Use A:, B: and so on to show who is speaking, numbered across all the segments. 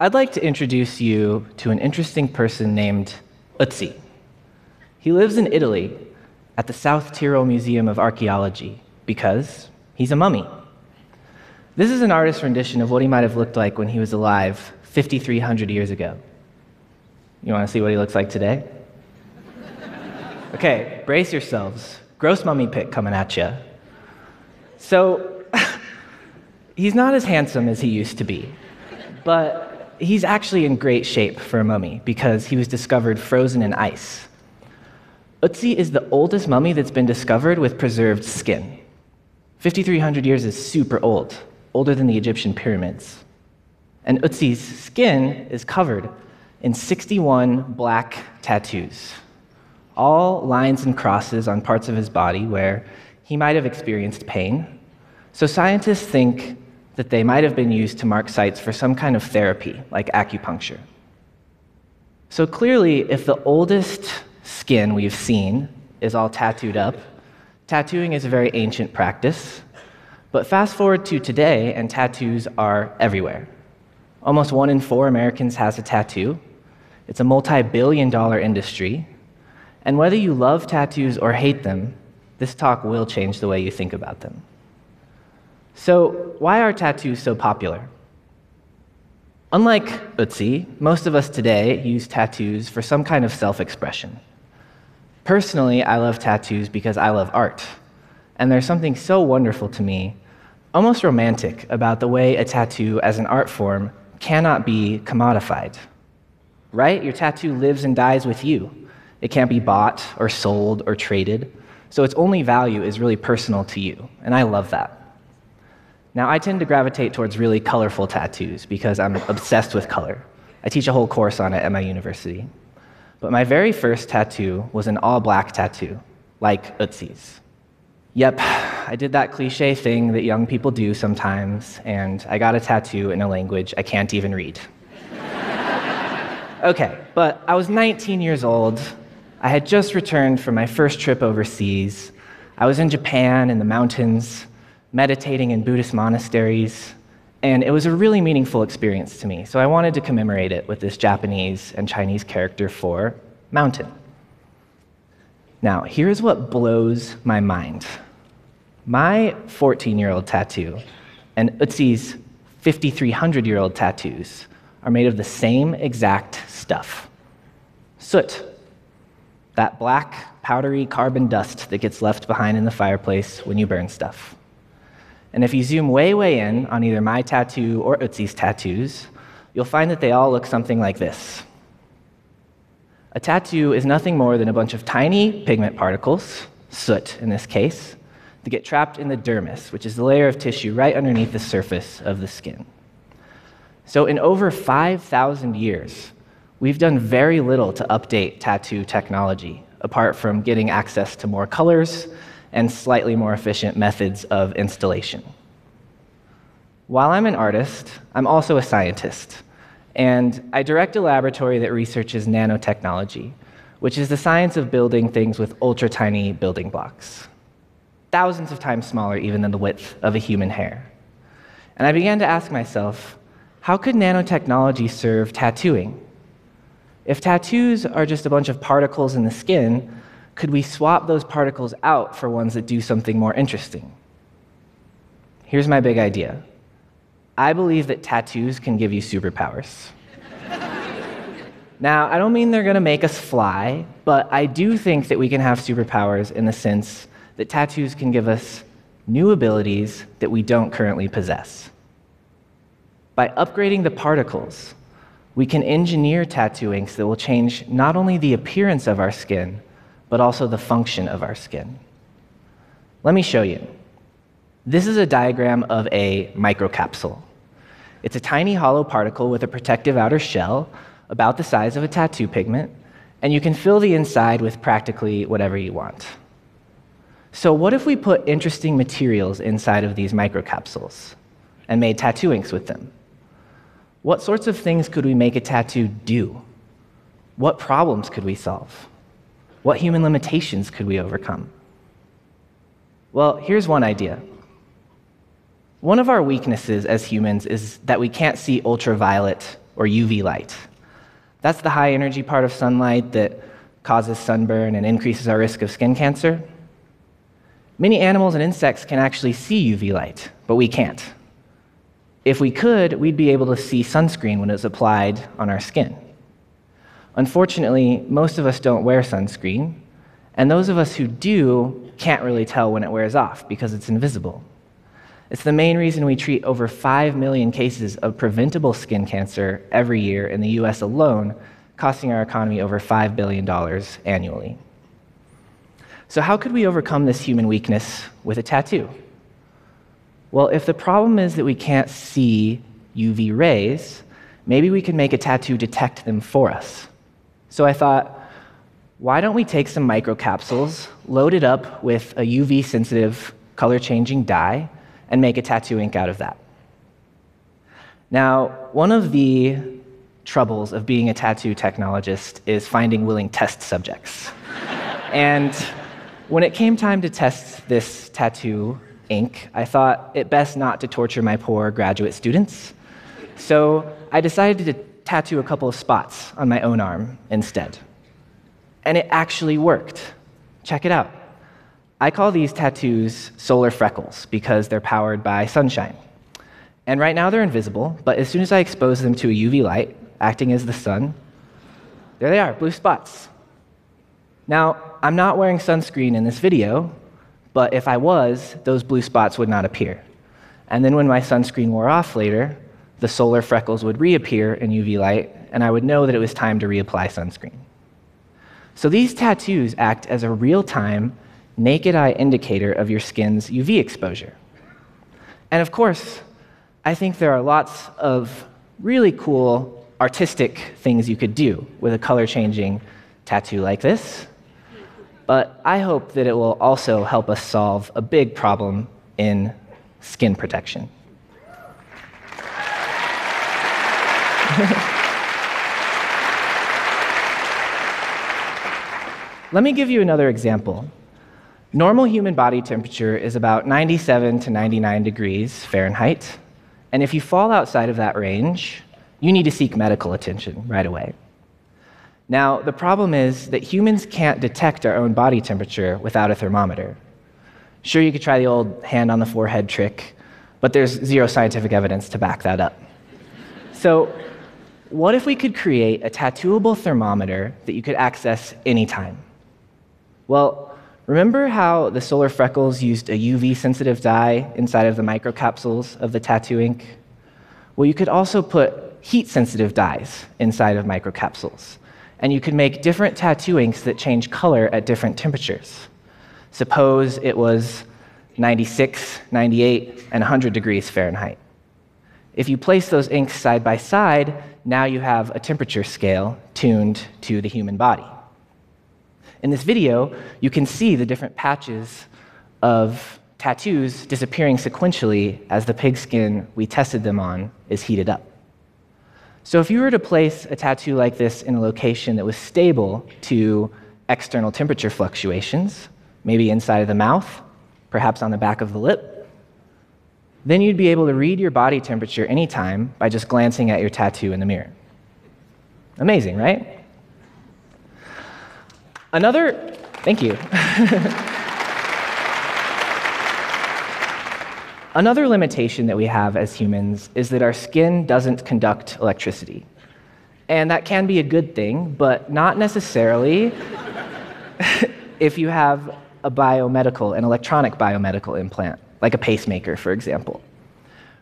A: I'd like to introduce you to an interesting person named Ötzi. He lives in Italy at the South Tyrol Museum of Archaeology because he's a mummy. This is an artist's rendition of what he might have looked like when he was alive 5,300 years ago. You want to see what he looks like today? Okay, brace yourselves. Gross mummy pic coming at you. So, he's not as handsome as he used to be, but he's actually in great shape for a mummy because he was discovered frozen in ice. Ötzi is the oldest mummy that's been discovered with preserved skin. 5,300 years is super old, older than the Egyptian pyramids. And Ötzi's skin is covered in 61 black tattoos, all lines and crosses on parts of his body where he might have experienced pain. So scientists think that they might have been used to mark sites for some kind of therapy, like acupuncture. So clearly, if the oldest skin we've seen is all tattooed up, tattooing is a very ancient practice. But fast forward to today, and tattoos are everywhere. Almost one in four Americans has a tattoo. It's a multi billion dollar industry. And whether you love tattoos or hate them, this talk will change the way you think about them. So, why are tattoos so popular? Unlike Ötzi, most of us today use tattoos for some kind of self expression. Personally, I love tattoos because I love art. And there's something so wonderful to me, almost romantic, about the way a tattoo as an art form cannot be commodified. Right? Your tattoo lives and dies with you. It can't be bought or sold or traded. So its only value is really personal to you. And I love that. Now, I tend to gravitate towards really colorful tattoos because I'm obsessed with color. I teach a whole course on it at my university. But my very first tattoo was an all black tattoo, like Ötzi's. Yep, I did that cliche thing that young people do sometimes, and I got a tattoo in a language I can't even read. okay, but I was 19 years old. I had just returned from my first trip overseas. I was in Japan in the mountains, meditating in Buddhist monasteries, and it was a really meaningful experience to me. So I wanted to commemorate it with this Japanese and Chinese character for mountain. Now, here's what blows my mind. My 14 year old tattoo and Ötzi's 5,300 year old tattoos are made of the same exact stuff soot, that black, powdery carbon dust that gets left behind in the fireplace when you burn stuff. And if you zoom way, way in on either my tattoo or Ötzi's tattoos, you'll find that they all look something like this. A tattoo is nothing more than a bunch of tiny pigment particles, soot in this case, that get trapped in the dermis, which is the layer of tissue right underneath the surface of the skin. So, in over 5,000 years, we've done very little to update tattoo technology, apart from getting access to more colors and slightly more efficient methods of installation. While I'm an artist, I'm also a scientist, and I direct a laboratory that researches nanotechnology, which is the science of building things with ultra tiny building blocks, thousands of times smaller even than the width of a human hair. And I began to ask myself, how could nanotechnology serve tattooing? If tattoos are just a bunch of particles in the skin, could we swap those particles out for ones that do something more interesting? Here's my big idea I believe that tattoos can give you superpowers. now, I don't mean they're going to make us fly, but I do think that we can have superpowers in the sense that tattoos can give us new abilities that we don't currently possess. By upgrading the particles, we can engineer tattoo inks that will change not only the appearance of our skin, but also the function of our skin. Let me show you. This is a diagram of a microcapsule. It's a tiny hollow particle with a protective outer shell about the size of a tattoo pigment, and you can fill the inside with practically whatever you want. So, what if we put interesting materials inside of these microcapsules and made tattoo inks with them? What sorts of things could we make a tattoo do? What problems could we solve? What human limitations could we overcome? Well, here's one idea. One of our weaknesses as humans is that we can't see ultraviolet or UV light. That's the high energy part of sunlight that causes sunburn and increases our risk of skin cancer. Many animals and insects can actually see UV light, but we can't. If we could, we'd be able to see sunscreen when it's applied on our skin. Unfortunately, most of us don't wear sunscreen, and those of us who do can't really tell when it wears off because it's invisible. It's the main reason we treat over 5 million cases of preventable skin cancer every year in the US alone, costing our economy over $5 billion annually. So, how could we overcome this human weakness with a tattoo? Well, if the problem is that we can't see UV rays, maybe we can make a tattoo detect them for us. So I thought, why don't we take some microcapsules, load it up with a UV sensitive color changing dye, and make a tattoo ink out of that? Now, one of the troubles of being a tattoo technologist is finding willing test subjects. and when it came time to test this tattoo ink, I thought it best not to torture my poor graduate students. So I decided to tattoo a couple of spots on my own arm instead. And it actually worked. Check it out. I call these tattoos solar freckles because they're powered by sunshine. And right now they're invisible, but as soon as I expose them to a UV light, acting as the sun, there they are, blue spots. Now, I'm not wearing sunscreen in this video, but if I was, those blue spots would not appear. And then when my sunscreen wore off later, the solar freckles would reappear in UV light, and I would know that it was time to reapply sunscreen. So these tattoos act as a real time, naked eye indicator of your skin's UV exposure. And of course, I think there are lots of really cool artistic things you could do with a color changing tattoo like this. But I hope that it will also help us solve a big problem in skin protection. Let me give you another example. Normal human body temperature is about 97 to 99 degrees Fahrenheit, and if you fall outside of that range, you need to seek medical attention right away. Now, the problem is that humans can't detect our own body temperature without a thermometer. Sure, you could try the old hand on the forehead trick, but there's zero scientific evidence to back that up. So, what if we could create a tattooable thermometer that you could access anytime? Well, remember how the solar freckles used a UV sensitive dye inside of the microcapsules of the tattoo ink? Well, you could also put heat sensitive dyes inside of microcapsules, and you could make different tattoo inks that change color at different temperatures. Suppose it was 96, 98, and 100 degrees Fahrenheit. If you place those inks side by side, now you have a temperature scale tuned to the human body. In this video, you can see the different patches of tattoos disappearing sequentially as the pigskin we tested them on is heated up. So, if you were to place a tattoo like this in a location that was stable to external temperature fluctuations, maybe inside of the mouth, perhaps on the back of the lip, then you'd be able to read your body temperature anytime by just glancing at your tattoo in the mirror. Amazing, right? Another, thank you. Another limitation that we have as humans is that our skin doesn't conduct electricity. And that can be a good thing, but not necessarily if you have a biomedical, an electronic biomedical implant like a pacemaker, for example.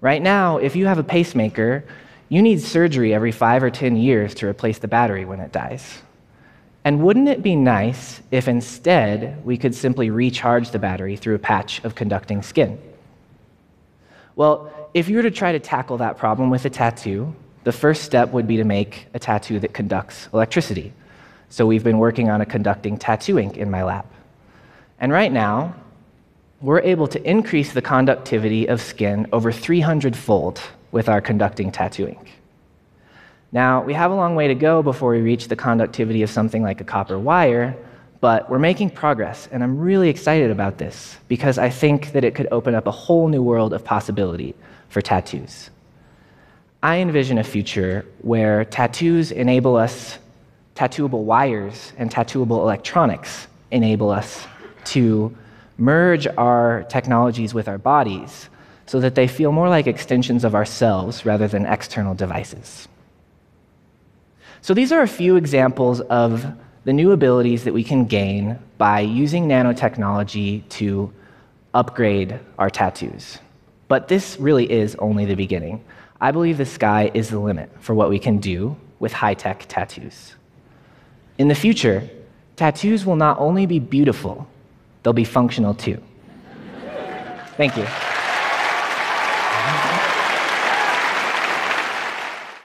A: Right now, if you have a pacemaker, you need surgery every five or 10 years to replace the battery when it dies. And wouldn't it be nice if instead we could simply recharge the battery through a patch of conducting skin? Well, if you were to try to tackle that problem with a tattoo, the first step would be to make a tattoo that conducts electricity. So we've been working on a conducting tattoo ink in my lab. And right now, we're able to increase the conductivity of skin over 300 fold with our conducting tattoo ink. Now, we have a long way to go before we reach the conductivity of something like a copper wire, but we're making progress, and I'm really excited about this because I think that it could open up a whole new world of possibility for tattoos. I envision a future where tattoos enable us, tattooable wires and tattooable electronics enable us to merge our technologies with our bodies so that they feel more like extensions of ourselves rather than external devices. So, these are a few examples of the new abilities that we can gain by using nanotechnology to upgrade our tattoos. But this really is only the beginning. I believe the sky is the limit for what we can do with high tech tattoos. In the future, tattoos will not only be beautiful, they'll be functional too. Thank you.